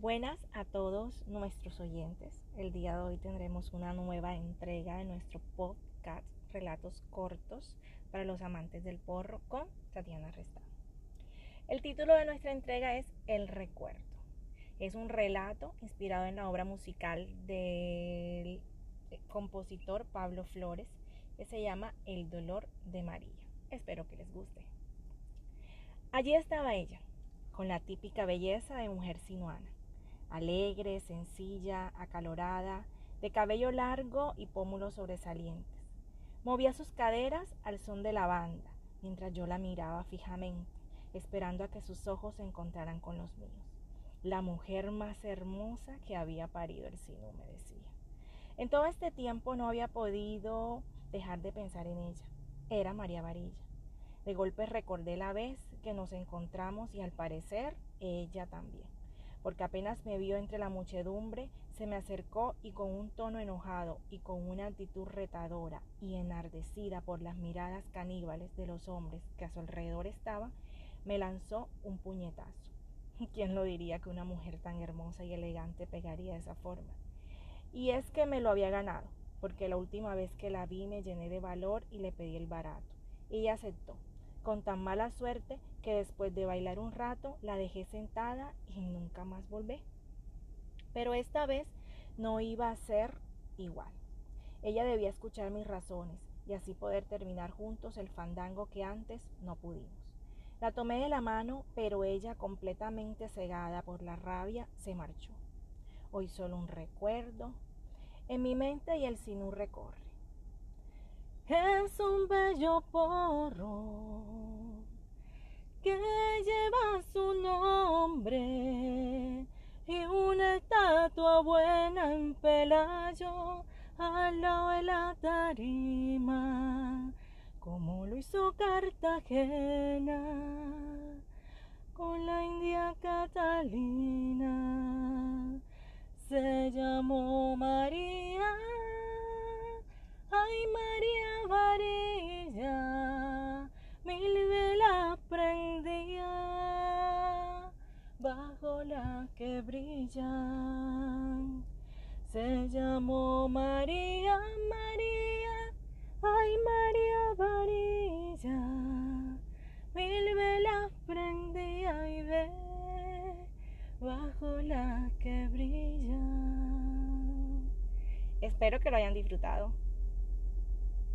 Buenas a todos nuestros oyentes. El día de hoy tendremos una nueva entrega de nuestro podcast Relatos Cortos para los amantes del porro con Tatiana Restado. El título de nuestra entrega es El Recuerdo. Es un relato inspirado en la obra musical del compositor Pablo Flores que se llama El dolor de María. Espero que les guste. Allí estaba ella, con la típica belleza de mujer sinuana alegre, sencilla, acalorada, de cabello largo y pómulos sobresalientes. Movía sus caderas al son de la banda, mientras yo la miraba fijamente, esperando a que sus ojos se encontraran con los míos. La mujer más hermosa que había parido el sino, me decía. En todo este tiempo no había podido dejar de pensar en ella. Era María Varilla. De golpe recordé la vez que nos encontramos y al parecer ella también porque apenas me vio entre la muchedumbre, se me acercó y con un tono enojado y con una actitud retadora y enardecida por las miradas caníbales de los hombres que a su alrededor estaban, me lanzó un puñetazo. ¿Quién lo diría que una mujer tan hermosa y elegante pegaría de esa forma? Y es que me lo había ganado, porque la última vez que la vi me llené de valor y le pedí el barato. Ella aceptó, con tan mala suerte que después de bailar un rato la dejé sentada y nunca más volví. Pero esta vez no iba a ser igual. Ella debía escuchar mis razones y así poder terminar juntos el fandango que antes no pudimos. La tomé de la mano, pero ella, completamente cegada por la rabia, se marchó. Hoy solo un recuerdo en mi mente y el sinú recorre. Es un bello porro que lleva su nombre y una estatua buena en Pelayo al lado de la tarima, como lo hizo Cartagena con la India Catalina. Brillan. Se llamó María, María, ay María Varilla, mil velas prendía y ve bajo la que brilla. Espero que lo hayan disfrutado.